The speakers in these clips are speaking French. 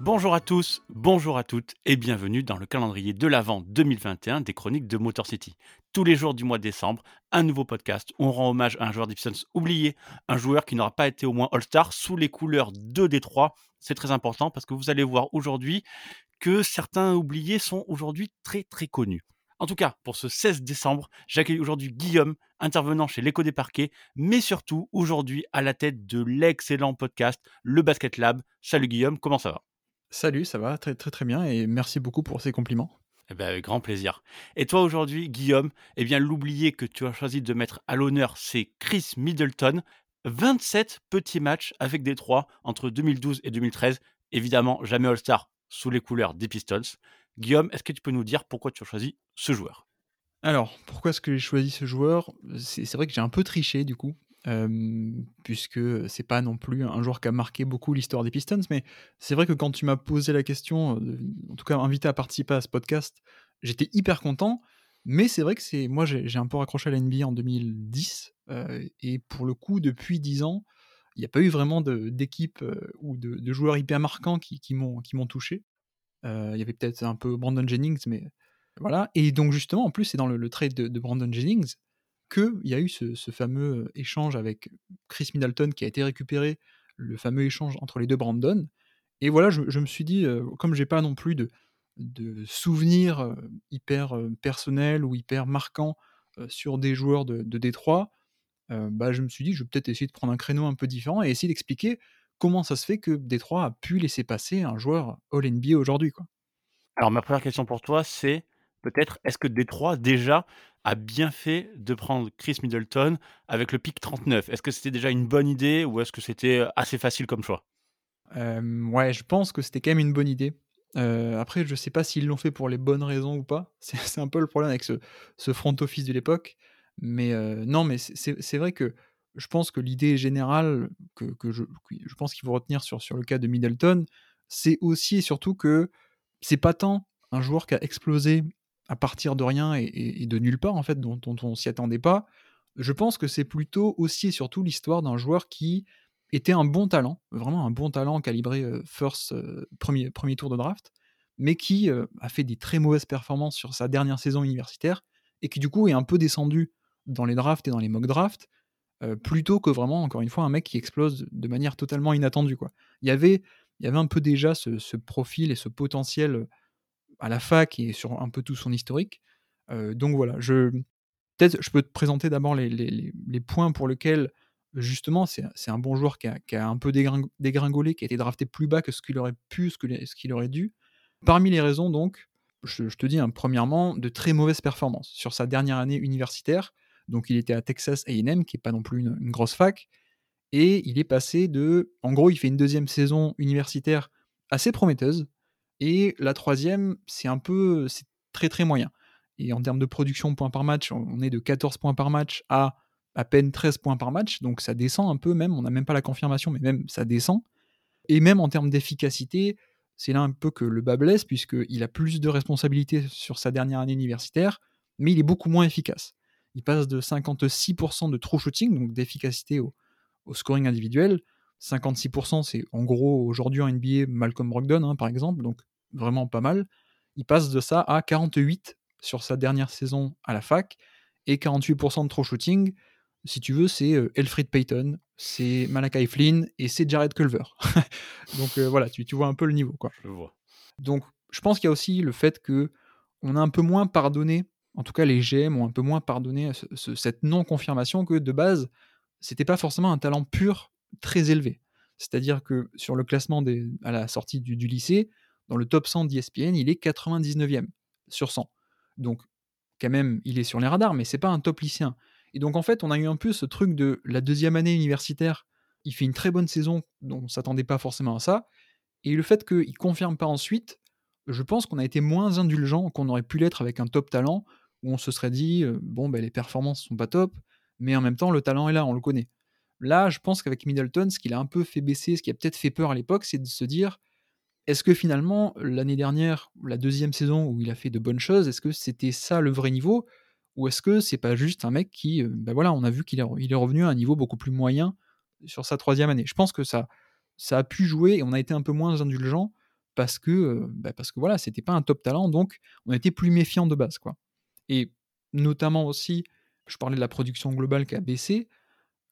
Bonjour à tous, bonjour à toutes et bienvenue dans le calendrier de l'Avent 2021 des chroniques de Motor City. Tous les jours du mois de décembre, un nouveau podcast on rend hommage à un joueur Pistons oublié, un joueur qui n'aura pas été au moins All-Star sous les couleurs de Détroit. C'est très important parce que vous allez voir aujourd'hui que certains oubliés sont aujourd'hui très très connus. En tout cas, pour ce 16 décembre, j'accueille aujourd'hui Guillaume, intervenant chez l'écho des parquets, mais surtout aujourd'hui à la tête de l'excellent podcast Le Basket Lab. Salut Guillaume, comment ça va? Salut, ça va? Très très très bien et merci beaucoup pour ces compliments. Eh ben, avec grand plaisir. Et toi aujourd'hui, Guillaume, eh bien l'oublié que tu as choisi de mettre à l'honneur, c'est Chris Middleton. 27 petits matchs avec Détroit entre 2012 et 2013. Évidemment, jamais All-Star sous les couleurs des Pistons. Guillaume, est-ce que tu peux nous dire pourquoi tu as choisi ce joueur? Alors, pourquoi est-ce que j'ai choisi ce joueur? C'est vrai que j'ai un peu triché du coup, puisque c'est pas non plus un joueur qui a marqué beaucoup l'histoire des Pistons, mais c'est vrai que quand tu m'as posé la question, en tout cas invité à participer à ce podcast, j'étais hyper content. Mais c'est vrai que c'est moi j'ai un peu raccroché à la NBA en 2010 et pour le coup depuis 10 ans, il n'y a pas eu vraiment d'équipe ou de, joueurs hyper marquants qui, qui m'ont touché. Il y avait peut-être un peu Brandon Jennings, mais voilà. Et donc justement, en plus, c'est dans le, trade de, Brandon Jennings qu'il y a eu ce, fameux échange avec Chris Middleton qui a été récupéré, le fameux échange entre les deux Brandon. Et voilà, je, me suis dit, comme j'ai pas non plus de, souvenirs hyper personnels ou hyper marquants sur des joueurs de, de Détroit, bah, je me suis dit, je vais peut-être essayer de prendre un créneau un peu différent et essayer d'expliquer comment ça se fait que Détroit a pu laisser passer un joueur All-NBA aujourd'hui. Alors ma première question pour toi, c'est peut-être est-ce que Détroit déjà a bien fait de prendre Chris Middleton avec le pic 39 Est-ce que c'était déjà une bonne idée ou est-ce que c'était assez facile comme choix? Ouais, je pense que c'était quand même une bonne idée. après, je sais pas s'ils l'ont fait pour les bonnes raisons ou pas. C'est un peu le problème avec ce, ce front office de l'époque. Mais non, mais c'est vrai que je pense que l'idée générale que, je, je, pense qu'il faut retenir sur, sur le cas de Middleton, c'est aussi et surtout que c'est pas tant un joueur qui a explosé à partir de rien et, de nulle part, en fait, dont, dont on s'y attendait pas. Je pense que c'est plutôt aussi et surtout l'histoire d'un joueur qui était un bon talent, vraiment un bon talent calibré first, premier, premier tour de draft, mais qui a fait des très mauvaises performances sur sa dernière saison universitaire et qui du coup est un peu descendu dans les drafts et dans les mock drafts euh, plutôt que vraiment, encore une fois, un mec qui explose de manière totalement inattendue. Quoi. Il, y avait, il y avait un peu déjà ce, profil et ce potentiel euh, à la fac et sur un peu tout son historique. Donc voilà, je, peut-être je peux te présenter d'abord les, points pour lesquels, justement, c'est, un bon joueur qui a, un peu dégringolé, qui a été drafté plus bas que ce qu'il aurait pu, ce, qu'il aurait dû. Parmi les raisons, donc, je, te dis, hein, premièrement, de très mauvaises performances. Sur sa dernière année universitaire, donc il était à Texas AM, qui n'est pas non plus une, grosse fac, et il est passé de... En gros, il fait une deuxième saison universitaire assez prometteuse, et la troisième, c'est un peu... C'est très très moyen. Et en termes de production points par match, on est de 14 points par match à à peine 13 points par match, donc ça descend un peu même, on n'a même pas la confirmation, mais même ça descend. Et même en termes d'efficacité, c'est là un peu que le bas blesse, puisqu'il a plus de responsabilités sur sa dernière année universitaire, mais il est beaucoup moins efficace il passe de 56% de true shooting, donc d'efficacité au, scoring individuel. 56%, c'est en gros aujourd'hui en NBA Malcolm Brogdon, hein, par exemple, donc vraiment pas mal. Il passe de ça à 48 sur sa dernière saison à la fac, et 48% de true shooting, si tu veux, c'est euh, Elfrid Payton, c'est Malakai Flynn et c'est Jared Culver. donc euh, voilà, tu, tu, vois un peu le niveau. Quoi. Je vois. Donc je pense qu'il y a aussi le fait que on a un peu moins pardonné en tout cas les GM ont un peu moins pardonné cette non-confirmation que de base, c'était pas forcément un talent pur très élevé. C'est-à-dire que sur le classement à la sortie du, lycée, dans le top 100 d'ESPN, il est 99e sur 100. Donc, quand même, il est sur les radars, mais c'est pas un top lycéen. Et donc, en fait, on a eu un peu ce truc de la deuxième année universitaire. Il fait une très bonne saison, dont on s'attendait pas forcément à ça. Et le fait qu'il confirme pas ensuite, je pense qu'on a été moins indulgent qu'on aurait pu l'être avec un top talent, où on se serait dit, bon, ben, les performances sont pas top, mais en même temps, le talent est là, on le connaît. Là, je pense qu'avec Middleton, ce qu'il a un peu fait baisser, ce qui a peut-être fait peur à l'époque, c'est de se dire, est-ce que finalement, l'année dernière, la deuxième saison où il a fait de bonnes choses, est-ce que c'était ça le vrai niveau? Ou est-ce que c'est pas juste un mec qui, ben voilà, on a vu qu'il est, revenu à un niveau beaucoup plus moyen sur sa troisième année Je pense que ça, ça a pu jouer et on a été un peu moins indulgent parce que, bah, parce que voilà, c'était pas un top talent, donc on était plus méfiant de base, quoi. Et notamment aussi, je parlais de la production globale qui a baissé.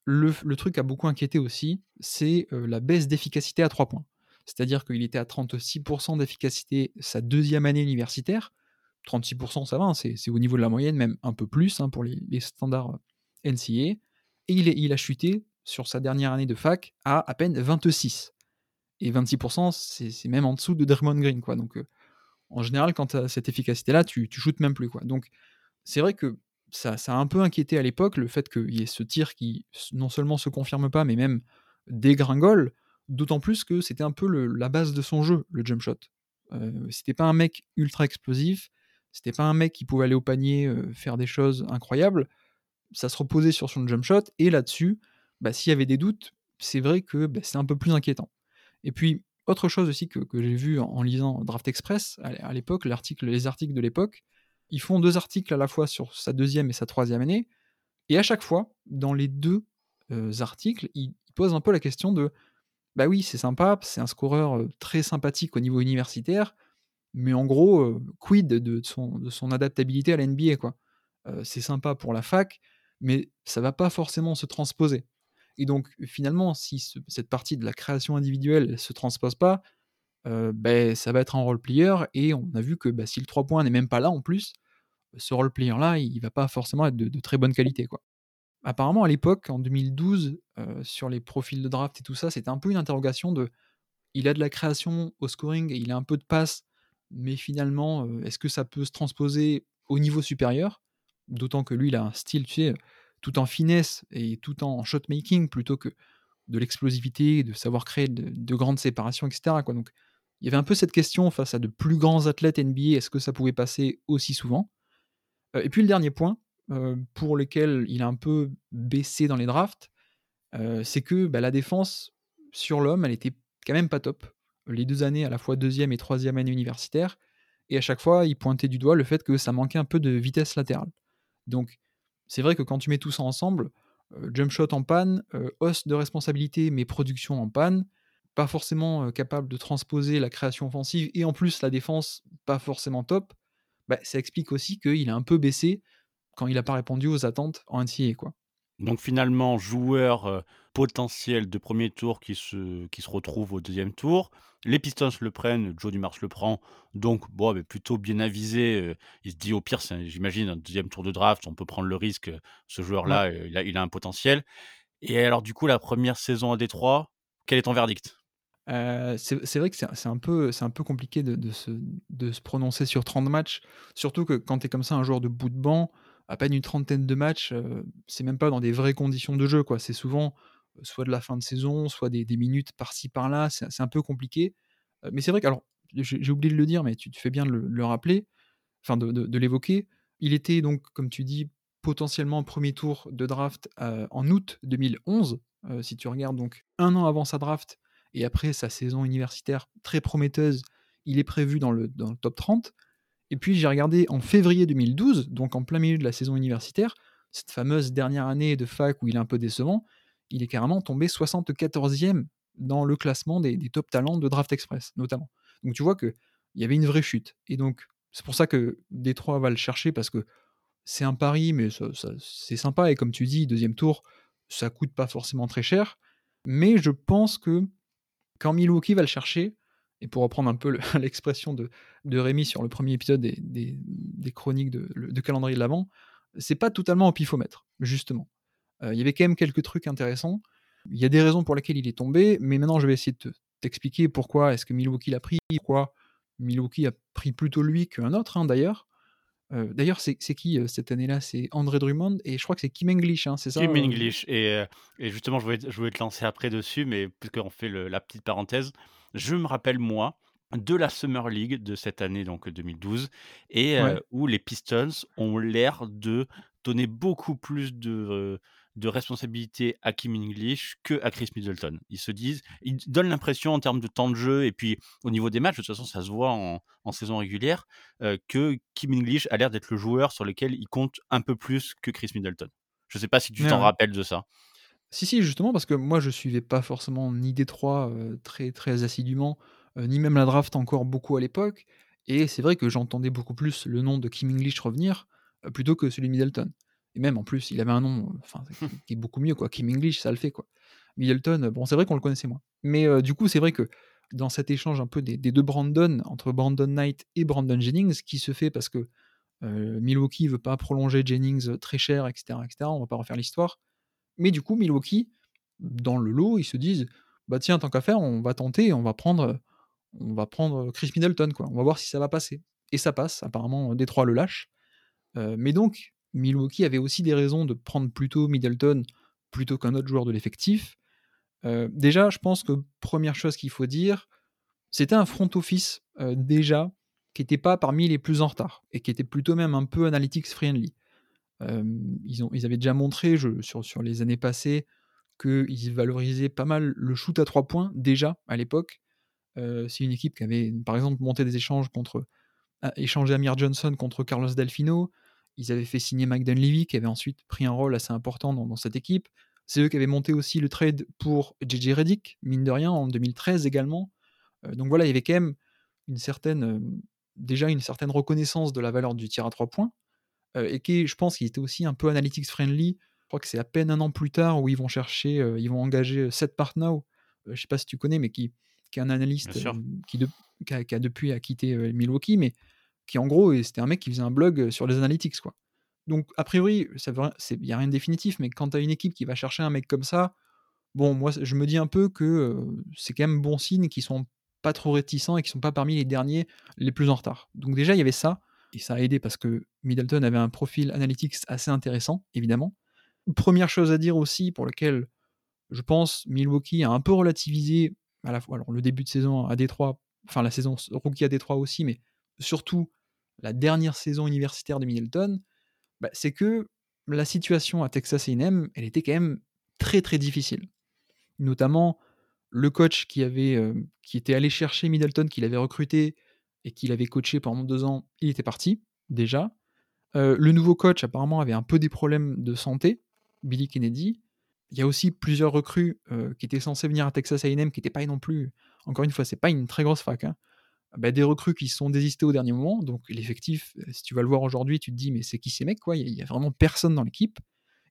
Le, le truc a beaucoup inquiété aussi, c'est la baisse d'efficacité à 3 points. C'est-à-dire qu'il était à 36% d'efficacité sa deuxième année universitaire. 36%, ça va, hein, c'est au niveau de la moyenne, même un peu plus hein, pour les, standards NCA. Et il, a chuté sur sa dernière année de fac à à peine 26. Et 26%, c'est même en dessous de Draymond Green. Quoi. Donc, en général, quand tu as cette efficacité-là, tu, tu shootes même plus. Quoi. Donc, c'est vrai que ça, a un peu inquiété à l'époque, le fait qu'il y ait ce tir qui non seulement se confirme pas, mais même dégringole. D'autant plus que c'était un peu la base de son jeu, le jump shot. Euh, c'était pas un mec ultra explosif, c'était pas un mec qui pouvait aller au panier, faire des choses incroyables. Ça se reposait sur son jump shot, et là-dessus, bah, s'il y avait des doutes, c'est vrai que bah, c'est un peu plus inquiétant. Et puis, autre chose aussi que, j'ai vu en, lisant Draft Express à, l'époque, les articles de l'époque, ils font deux articles à la fois sur sa deuxième et sa troisième année, et à chaque fois, dans les deux articles, ils, posent un peu la question de bah oui, c'est sympa, c'est un scoreur très sympathique au niveau universitaire, mais en gros, quid de son, adaptabilité à la NBA, quoi. c'est sympa pour la fac, mais ça va pas forcément se transposer. Et donc, finalement, si cette partie de la création individuelle ne se transpose pas, ben, ça va être un role player. Et on a vu que bah, si le 3 points n'est même pas là en plus, ce role player-là, il va pas forcément être de, très bonne qualité. Quoi. Apparemment, à l'époque, en 2012, sur les profils de draft et tout ça, c'était un peu une interrogation de il a de la création au scoring et il a un peu de passe, mais finalement, est-ce que ça peut se transposer au niveau supérieur? D'autant que lui, il a un style, tu sais, tout en finesse et tout en shot-making plutôt que de l'explosivité, de savoir créer de, grandes séparations, etc. Quoi. Donc, il y avait un peu cette question face à de plus grands athlètes NBA, est-ce que ça pouvait passer aussi souvent? Euh, Et puis le dernier point, euh, pour lequel il a un peu baissé dans les drafts, euh, c'est que bah, la défense sur l'homme, elle était quand même pas top. Les deux années, à la fois deuxième et troisième année universitaire, et à chaque fois, il pointait du doigt le fait que ça manquait un peu de vitesse latérale. Donc, c'est vrai que quand tu mets tout ça ensemble, jump shot en panne, euh, de responsabilité mais production en panne, pas forcément euh, capable de transposer la création offensive et en plus la défense pas forcément top, bah, ça explique aussi qu'il a un peu baissé quand il n'a pas répondu aux attentes en NCAA. Quoi. Donc finalement, joueur potentiel de premier tour qui se, qui se retrouve au deuxième tour. Les Pistons le prennent, Joe Dumars le prend, donc bon, mais plutôt bien avisé. il se dit au pire, j'imagine, un deuxième tour de draft, on peut prendre le risque. Ce joueur-là, il, a, il, a, un potentiel. Et alors, du coup, la première saison à Détroit, quel est ton verdict? C'est vrai que c'est un, peu, compliqué de, se, prononcer sur 30 matchs, surtout que quand tu es comme ça un joueur de bout de banc, à peine une trentaine de matchs, c'est même pas dans des vraies conditions de jeu. quoi. C'est souvent soit de la fin de saison, soit des, minutes par-ci par-là. C'est un peu compliqué. mais c'est vrai que, alors, j'ai oublié de le dire, mais tu, te fais bien de le, rappeler, enfin de, l'évoquer. Il était donc, comme tu dis, potentiellement premier tour de draft en août 2011. si tu regardes donc un an avant sa draft et après sa saison universitaire très prometteuse, il est prévu dans le, dans le top 30. Et puis j'ai regardé en février 2012, donc en plein milieu de la saison universitaire, cette fameuse dernière année de fac où il est un peu décevant, il est carrément tombé 74e dans le classement des, top talents de Draft Express, notamment. Donc tu vois qu'il y avait une vraie chute. Et donc c'est pour ça que Détroit va le chercher parce que c'est un pari, mais c'est sympa. Et comme tu dis, deuxième tour, ça coûte pas forcément très cher. Mais je pense que quand Milwaukee va le chercher, et pour reprendre un peu l'expression de, Rémi sur le premier épisode des, chroniques de, calendrier de l'avant, c'est pas totalement au pifomètre, justement. Euh, il y avait quand même quelques trucs intéressants. Il y a des raisons pour lesquelles il est tombé, mais maintenant je vais essayer de t'expliquer pourquoi est-ce que Milwaukee l'a pris, pourquoi Milwaukee a pris plutôt lui qu'un autre, hein, d'ailleurs. Euh, d'ailleurs, c'est qui euh, cette année-là? C'est André Drummond et je crois que c'est Kim English, hein, c'est ça Kim English. Et, et, justement, je voulais, je voulais te lancer après dessus, mais puisqu'on fait la petite parenthèse, je me rappelle, moi, de la Summer League de cette année, donc 2012, et où les Pistons ont l'air de donner beaucoup plus de, de responsabilité à Kim English que à Chris Middleton. Ils se disent, ils donnent l'impression en termes de temps de jeu et puis au niveau des matchs, de toute façon, ça se voit en, en saison régulière, que Kim English a l'air d'être le joueur sur lequel il compte un peu plus que Chris Middleton. Je ne sais pas si tu t'en rappelles de ça. Si, si, justement, parce que moi, je suivais pas forcément ni Détroit euh, très, très assidûment. ni même la draft encore beaucoup à l'époque. Et c'est vrai que j'entendais beaucoup plus le nom de Kim English revenir plutôt que celui de Middleton. Et même en plus, il avait un nom enfin, qui est beaucoup mieux, quoi. Kim English, ça le fait, quoi. Middleton, bon, c'est vrai qu'on le connaissait moins. Mais du coup, c'est vrai que dans cet échange un peu des, deux Brandon, entre Brandon Knight et Brandon Jennings, qui se fait parce que euh, Milwaukee veut pas prolonger Jennings très cher, etc., etc. On va pas refaire l'histoire. Mais du coup, Milwaukee, dans le lot, ils se disent bah tiens, tant qu'à faire, on va tenter, on va prendre, on va prendre Chris Middleton, quoi. On va voir si ça va passer. Et ça passe. Apparemment, Détroit le lâche. Euh, mais donc, Milwaukee avait aussi des raisons de prendre plutôt Middleton plutôt qu'un autre joueur de l'effectif. Euh, déjà, je pense que première chose qu'il faut dire, c'était un front office déjà qui n'était pas parmi les plus en retard et qui était plutôt même un peu analytics friendly. ils, ont, ils avaient déjà montré sur, sur les années passées qu'ils valorisaient pas mal le shoot à trois points déjà à l'époque. c'est une équipe qui avait par exemple monté des échanges contre échangé Amir Johnson contre Carlos Delfino. Ils avaient fait signer Mike Dunleavy qui avait ensuite pris un rôle assez important dans, dans cette équipe. C'est eux qui avaient monté aussi le trade pour JJ Reddick, mine de rien, en 2013 également. donc voilà, il y avait quand même une certaine déjà une certaine reconnaissance de la valeur du tir à trois points, euh, et qui, je pense, qu'il était aussi un peu analytics friendly. Je crois que c'est à peine un an plus tard où ils vont chercher, euh, ils vont engager euh, Seth Partnow, je sais pas si tu connais, mais qui, qui est un analyste qui, qui, a, depuis a quitté Milwaukee, mais qui en gros, c'était un mec qui faisait un blog sur les analytics, quoi. Donc, a priori, il n'y a rien de définitif, mais quand tu as une équipe qui va chercher un mec comme ça, bon, moi, je me dis un peu que c'est quand même bon signe qu'ils sont pas trop réticents et qui sont pas parmi les derniers les plus en retard. Donc déjà, il y avait ça, et ça a aidé parce que Middleton avait un profil analytics assez intéressant, évidemment. Première chose à dire aussi, pour lequel je pense Milwaukee a un peu relativisé à la fois alors, le début de saison à Détroit, enfin la saison rookie à Détroit aussi, mais surtout la dernière saison universitaire de Middleton, bah, c'est que la situation à Texas A&M, elle était quand même très très difficile. Notamment le coach qui, avait, euh, qui était allé chercher Middleton, qu'il avait recruté et qu'il avait coaché pendant deux ans, il était parti, déjà. Euh, le nouveau coach, apparemment, avait un peu des problèmes de santé, Billy Kennedy. Il y a aussi plusieurs recrues euh, qui étaient censés venir à Texas A&M, qui n'étaient pas non plus, encore une fois, c'est pas une très grosse fac. Hein. Bah, des recrues qui sont désistés au dernier moment. Donc l'effectif, si tu vas le voir aujourd'hui, tu te dis mais c'est qui ces mecs quoi? Il y, a vraiment personne dans l'équipe.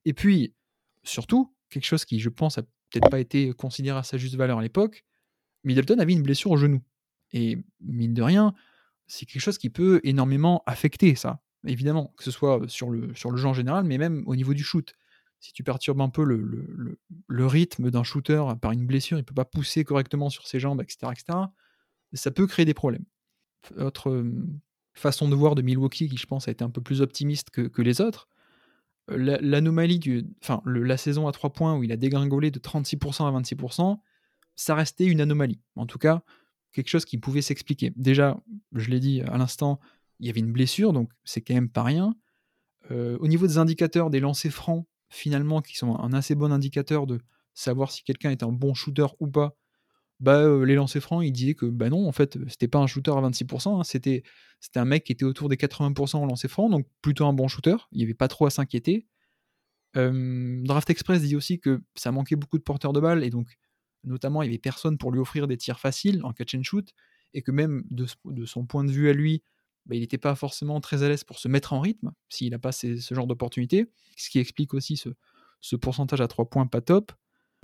Et puis surtout quelque chose qui, je pense, a peut-être pas été considéré à sa juste valeur à l'époque, Middleton avait une blessure au genou. Et mine de rien, c'est quelque chose qui peut énormément affecter ça, évidemment, que ce soit sur le, sur le jeu en général, mais même au niveau du shoot. Si tu perturbes un peu le, le, le, rythme d'un shooter par une blessure, il ne peut pas pousser correctement sur ses jambes, etc., etc., ça peut créer des problèmes. Autre façon de voir de Milwaukee, qui je pense a été un peu plus optimiste que, que les autres, l'anomalie du, enfin, la saison à 3 points où il a dégringolé de 36% à 26%, ça restait une anomalie. En tout cas, quelque chose qui pouvait s'expliquer. Déjà, je l'ai dit à l'instant, il y avait une blessure, donc c'est quand même pas rien. Euh, au niveau des indicateurs des lancers francs, finalement, qui sont un assez bon indicateur de savoir si quelqu'un est un bon shooter ou pas, bah, les lancers francs, il disait que bah non, en fait, c'était pas un shooter à 26%, hein, c'était, c'était un mec qui était autour des 80% en lancers francs, donc plutôt un bon shooter, il n'y avait pas trop à s'inquiéter. Draft Express dit aussi que ça manquait beaucoup de porteurs de balles, et donc notamment il n'y avait personne pour lui offrir des tirs faciles en catch and shoot, et que même de, son point de vue à lui, bah, il n'était pas forcément très à l'aise pour se mettre en rythme s'il n'a pas ce genre d'opportunité, ce qui explique aussi ce, ce pourcentage à 3 points pas top.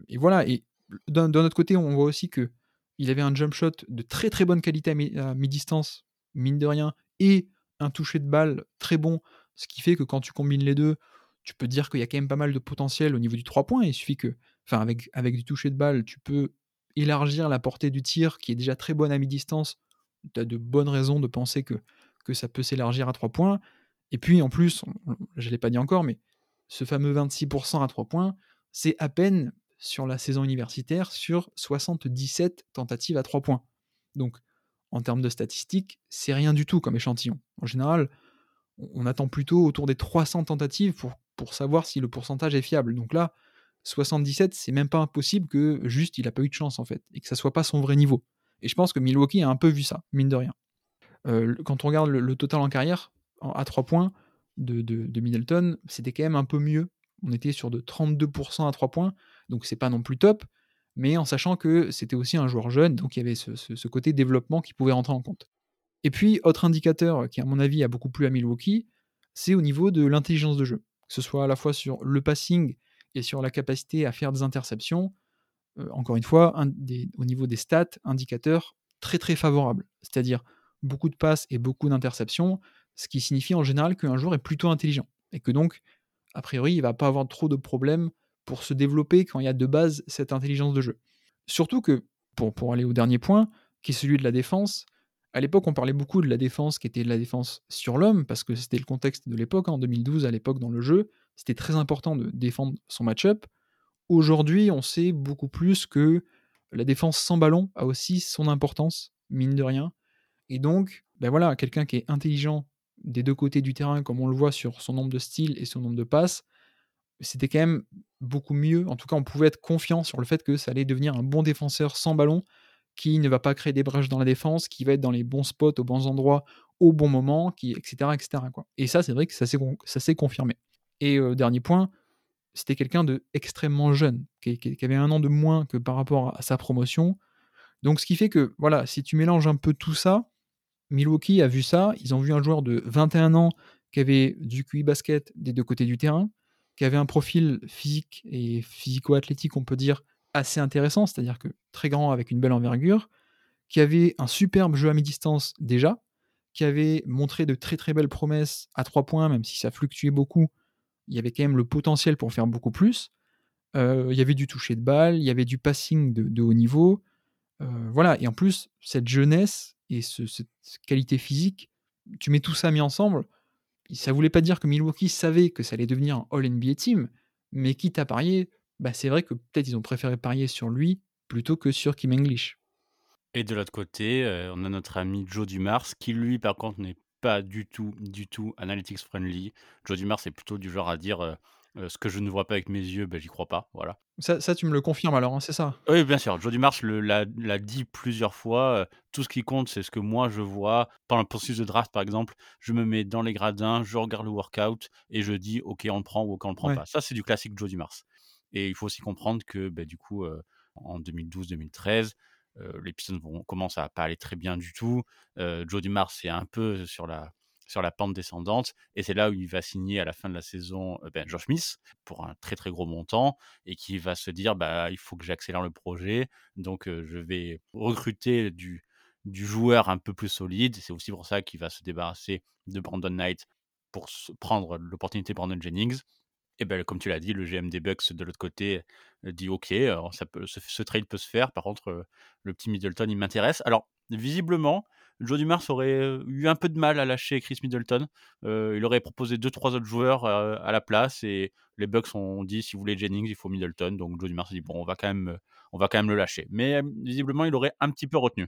Et voilà, et d'un autre côté, on voit aussi que il avait un jump shot de très très bonne qualité à mi-distance, mine de rien, et un toucher de balle très bon, ce qui fait que quand tu combines les deux, tu peux dire qu'il y a quand même pas mal de potentiel au niveau du 3 points. Il suffit que, enfin, avec, du toucher de balle, tu peux élargir la portée du tir qui est déjà très bonne à mi-distance. Tu as de bonnes raisons de penser que, que ça peut s'élargir à 3 points. Et puis en plus, je ne l'ai pas dit encore, mais ce fameux 26% à 3 points, c'est à peine sur la saison universitaire sur 77 tentatives à 3 points. Donc, en termes de statistiques, c'est rien du tout comme échantillon. En général, on attend plutôt autour des 300 tentatives pour, pour savoir si le pourcentage est fiable. Donc là, 77, c'est même pas impossible que juste il a pas eu de chance en fait, et que ça soit pas son vrai niveau. Et je pense que Milwaukee a un peu vu ça, mine de rien. Euh, quand on regarde le, total en carrière, à 3 points de, de, de Middleton, c'était quand même un peu mieux. On était sur de 32% à 3 points, donc c'est pas non plus top. mais en sachant que c'était aussi un joueur jeune, donc il y avait ce, côté développement qui pouvait rentrer en compte. Et puis, autre indicateur qui, à mon avis, a beaucoup plu à Milwaukee, c'est au niveau de l'intelligence de jeu. Que ce soit à la fois sur le passing et sur la capacité à faire des interceptions. Euh, encore une fois, au niveau des stats, indicateur très très favorable. C'est-à-dire beaucoup de passes et beaucoup d'interceptions, ce qui signifie en général qu'un joueur est plutôt intelligent. Et que donc, a priori, il va pas avoir trop de problèmes pour se développer quand il y a de base cette intelligence de jeu. Surtout que, pour, pour aller au dernier point, qui est celui de la défense, à l'époque, on parlait beaucoup de la défense qui était de la défense sur l'homme, parce que c'était le contexte de l'époque, en 2012, à l'époque dans le jeu, c'était très important de défendre son match-up. Aujourd'hui, on sait beaucoup plus que la défense sans ballon a aussi son importance, mine de rien. Et donc, ben voilà, quelqu'un qui est intelligent des deux côtés du terrain, comme on le voit sur son nombre de styles et son nombre de passes, c'était quand même beaucoup mieux. En tout cas, on pouvait être confiant sur le fait que ça allait devenir un bon défenseur sans ballon, qui ne va pas créer des brèches dans la défense, qui va être dans les bons spots, aux bons endroits, au bon moment, qui, etc. etc. quoi. Et ça, c'est vrai que ça s'est confirmé. Et euh, dernier point, c'était quelqu'un de extrêmement jeune, qui, qui- qui avait un an de moins que par rapport à sa promotion. Donc, ce qui fait que, voilà, si tu mélanges un peu tout ça, Milwaukee a vu ça. Ils ont vu un joueur de 21 ans qui avait du QI basket des deux côtés du terrain, qui avait un profil physique et physico-athlétique, on peut dire, assez intéressant, c'est-à-dire que très grand avec une belle envergure, qui avait un superbe jeu à mi-distance déjà, qui avait montré de très très belles promesses à trois points, même si ça fluctuait beaucoup. Il y avait quand même le potentiel pour faire beaucoup plus. Euh, il y avait du toucher de balle, il y avait du passing de, haut niveau. Euh, voilà, et en plus, cette jeunesse et ce- cette qualité physique, tu mets tout ça mis ensemble, ça voulait pas dire que Milwaukee savait que ça allait devenir un All-NBA team, mais quitte à parier, bah c'est vrai que peut-être ils ont préféré parier sur lui plutôt que sur Kim English. Et de l'autre côté, euh, on a notre ami Joe Dumars, qui lui, par contre, n'est pas du tout, du tout analytics friendly. Joe Dumars est plutôt du genre à dire euh, euh, ce que je ne vois pas avec mes yeux, ben, j'y crois pas. Voilà. Ça, ça, tu me le confirmes alors, hein, c'est ça? Oui, bien sûr. Joe Dumars le- l'a dit plusieurs fois. euh, tout ce qui compte, c'est ce que moi je vois. Pendant le processus de draft, par exemple, je me mets dans les gradins, je regarde le workout et je dis OK, on le prend ou OK, on le prend Ouais. pas. Ça, c'est du classique Joe Dumars. Et il faut aussi comprendre que, ben, du coup, euh, en 2012-2013, euh, les Pistons vont, commencent à pas aller très bien du tout. Joe Dumars est un peu sur la, sur la pente descendante. Et c'est là où il va signer à la fin de la saison euh, ben, Josh Smith pour un très très gros montant et qui va se dire bah, il faut que j'accélère le projet. Donc euh, je vais recruter du, joueur un peu plus solide. C'est aussi pour ça qu'il va se débarrasser de Brandon Knight pour prendre l'opportunité Brandon Jennings. Et ben, comme tu l'as dit, le GM des Bucks de l'autre côté euh, dit OK, ce, ce trade peut se faire. Par contre, le petit Middleton, il m'intéresse. Alors, visiblement, Joe Dumars aurait euh, eu un peu de mal à lâcher Chris Middleton. Euh, il aurait proposé deux, trois autres joueurs euh, à la place et les Bucks ont dit si vous voulez Jennings, il faut Middleton. Donc Joe Dumars a dit bon, on va quand même, on va quand même le lâcher. Mais visiblement, il aurait un petit peu retenu.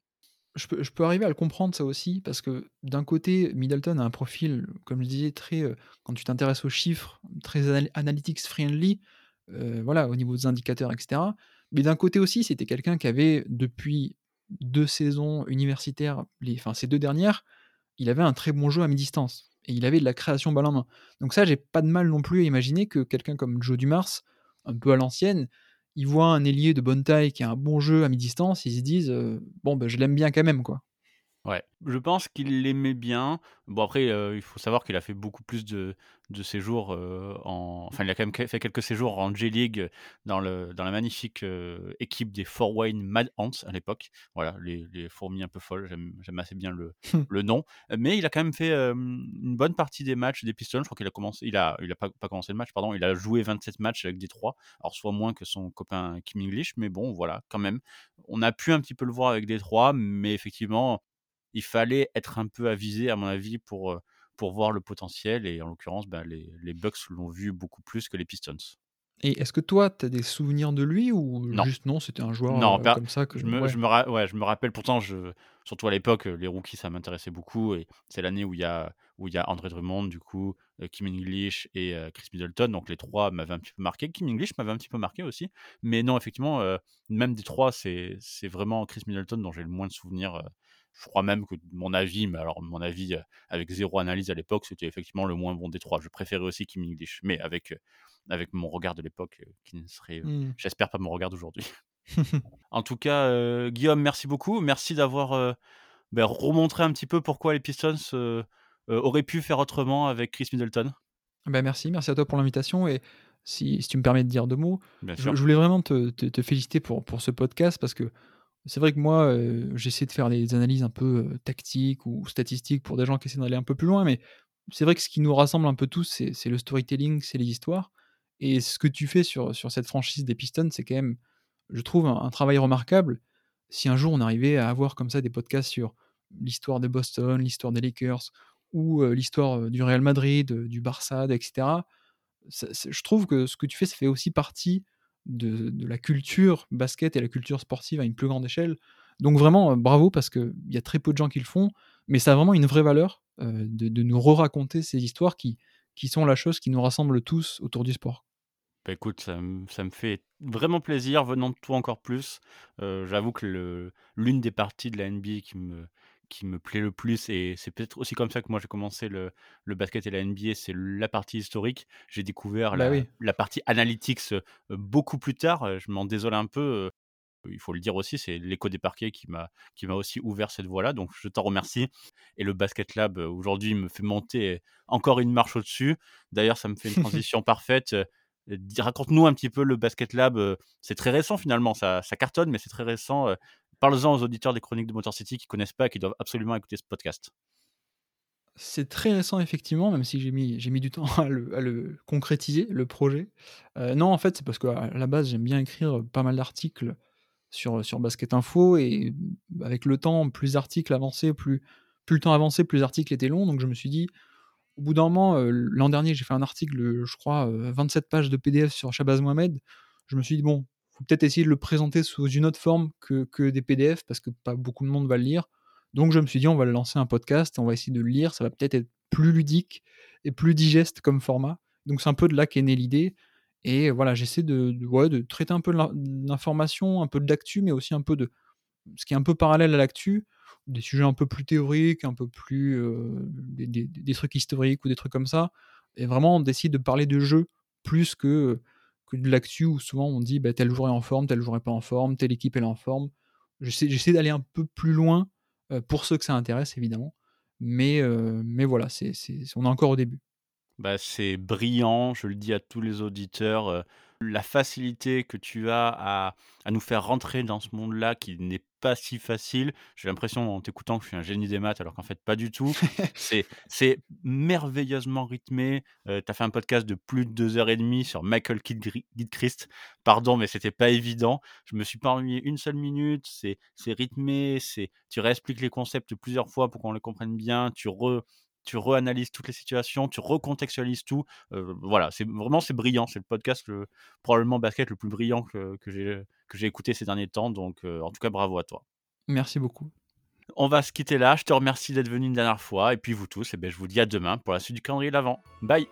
je peux, arriver à le comprendre ça aussi, parce que d'un côté, Middleton a un profil, comme je disais, très, quand tu t'intéresses aux chiffres, très anal- analytics friendly, voilà, au niveau des indicateurs, etc. Mais d'un côté aussi, c'était quelqu'un qui avait, depuis deux saisons universitaires, enfin ces deux dernières, il avait un très bon jeu à mi-distance. Et il avait de la création balle en main. Donc ça, j'ai pas de mal non plus à imaginer que quelqu'un comme Joe Dumars, un peu à l'ancienne, il voit un ailier de bonne taille qui a un bon jeu à mi-distance, ils se disent euh, bon ben je l'aime bien quand même quoi. Ouais, je pense qu'il l'aimait bien. Bon, après, euh, il faut savoir qu'il a fait beaucoup plus de, de séjours euh, en. Enfin, il a quand même fait quelques séjours en J-League dans, le, dans la magnifique euh, équipe des Fort Wayne Mad Ants à l'époque. Voilà, les, les fourmis un peu folles, j'aime j'aime assez bien le, le nom. Mais il a quand même fait une bonne partie des matchs des Pistons. Je crois qu'il a commencé. Il a, il a pas, pas commencé le match, pardon. Il a joué 27 matchs avec des 3. Alors, soit moins que son copain Kim English, mais bon, voilà, quand même. On a pu un petit peu le voir avec des 3, mais effectivement il fallait être un peu avisé, à mon avis, pour, pour voir le potentiel. Et en l'occurrence, ben, les, les Bucks l'ont vu beaucoup plus que les Pistons. Et est-ce que toi, tu as des souvenirs de lui ou Non. juste non, c'était un joueur Non, euh, comme ça que Je me, ouais. je, me ra- ouais, je me rappelle pourtant, je, surtout à l'époque, les rookies, ça m'intéressait beaucoup. Et c'est l'année où il y a, où il y a André Drummond, du coup, Kim English et euh, Chris Middleton. Donc les trois m'avaient un petit peu marqué. Kim English m'avait un petit peu marqué aussi. Mais non, effectivement, euh, même des trois, c'est c'est vraiment Chris Middleton dont j'ai le moins de souvenirs. Je crois même que mon avis, mais alors mon avis avec zéro analyse à l'époque, c'était effectivement le moins bon des trois. Je préférais aussi Kim English, mais avec, avec mon regard de l'époque, qui ne serait, Hmm. j'espère, pas mon regard d'aujourd'hui. En tout cas, Guillaume, merci beaucoup. Merci d'avoir, bah, remontré un petit peu pourquoi les Pistons, auraient pu faire autrement avec Chris Middleton. Bah, merci, merci à toi pour l'invitation et si si tu me permets de dire 2 mots, je voulais vraiment te te te féliciter pour pour ce podcast parce que c'est vrai que moi, heu, j'essaie de faire des analyses un peu, heu, tactiques ou statistiques pour des gens qui essaient d'aller un peu plus loin, mais c'est vrai que ce qui nous rassemble un peu tous, c'est le storytelling, c'est les histoires et ce que tu fais sur sur cette franchise des Pistons, c'est quand même, je trouve, un travail remarquable. Si un jour on arrivait à avoir comme ça des podcasts sur l'histoire de Boston, l'histoire des Lakers ou, heu, l'histoire, du Real Madrid, du Barça, et cetera, ça c'est je trouve que ce que tu fais, ça fait aussi partie de la culture basket et la culture sportive à une plus grande échelle. Donc vraiment, heu, bravo parce qu'il y a très peu de gens qui le font, mais ça a vraiment une vraie valeur, heu, de nous re-raconter ces histoires qui qui sont la chose qui nous rassemble tous autour du sport. Bah, écoute, ça ça me fait vraiment plaisir venant de toi encore plus. Heu, j'avoue que l'une des parties de la NBA qui me qui me plaît le plus et c'est peut-être aussi comme ça que moi j'ai commencé le le basket et la NBA, c'est la partie historique. J'ai découvert Bah la oui. la partie analytics, beaucoup plus tard, je m'en désole un peu, il faut le dire aussi, c'est l'écho des parquets qui m'a aussi ouvert cette voie-là, donc je t'en remercie et le Basket Lab, aujourd'hui me fait monter encore une marche au-dessus. D'ailleurs, ça me fait une transition parfaite, raconte-nous un petit peu le Basket Lab, c'est très récent finalement, ça ça cartonne, mais c'est très récent, heu, parles-en aux auditeurs des Chroniques de Motor City qui connaissent pas qui doivent absolument écouter ce podcast. C'est très récent effectivement, même si j'ai mis du temps à le concrétiser, le projet. Heu, non, en fait, c'est parce qu'à la base, j'aime bien écrire, pas mal d'articles sur, Basket Info et avec le temps, plus l'article avançait, plus le temps avançait, plus l'article était long. Donc je me suis dit, au bout d'un moment, heu, l'an dernier, j'ai fait un article, je crois, heu, 27 pages de PDF sur Shabazz Mohamed. Je me suis dit: «Bon, faut peut-être essayer de le présenter sous une autre forme que que des PDF parce que pas beaucoup de monde va le lire». Donc je me suis dit: «On va lancer un podcast, on va essayer de le lire, ça va peut-être être plus ludique et plus digeste comme format». Donc c'est un peu de là qu'est née l'idée et voilà, j'essaie de de traiter un peu l'information, un peu de l'actu, mais aussi un peu de ce qui est un peu parallèle à l'actu, des sujets un peu plus théoriques, un peu plus, heu, des des des trucs historiques ou des trucs comme ça et vraiment d'essayer de parler de jeu plus que, de l'actu où souvent on dit: «Bah, tel joueur en forme, tel joueur pas en forme, telle équipe est en forme». J'essaie d'aller un peu plus loin, heu, pour ceux que ça intéresse évidemment, mais heu, mais voilà, c'est on est encore au début. Bah, c'est brillant, je le dis à tous les auditeurs, heu, la facilité que tu as à à nous faire rentrer dans ce monde-là qui n'est pas si facile. J'ai l'impression en t'écoutant que je suis un génie des maths alors qu'en fait pas du tout. C'est merveilleusement rythmé, heu, tu as fait un podcast de plus de 2 heures et demie sur Michael Gilchrist. Pardon, mais c'était pas évident. Je me suis pas ennuyé une seule minute, c'est rythmé, tu réexpliques les concepts plusieurs fois pour qu'on les comprenne bien, tu re tu reanalyses toutes les situations, tu recontextualises tout. Voilà, c'est vraiment c'est brillant. C'est le podcast le probablement basket le plus brillant que que j'ai que j'ai écouté ces derniers temps, donc en tout cas bravo à toi. Merci beaucoup. On va se quitter là. Je te remercie d'être venu une dernière fois et puis vous tous, et beh, je vous dis à demain pour la suite du calendrier de l'avent. Bye.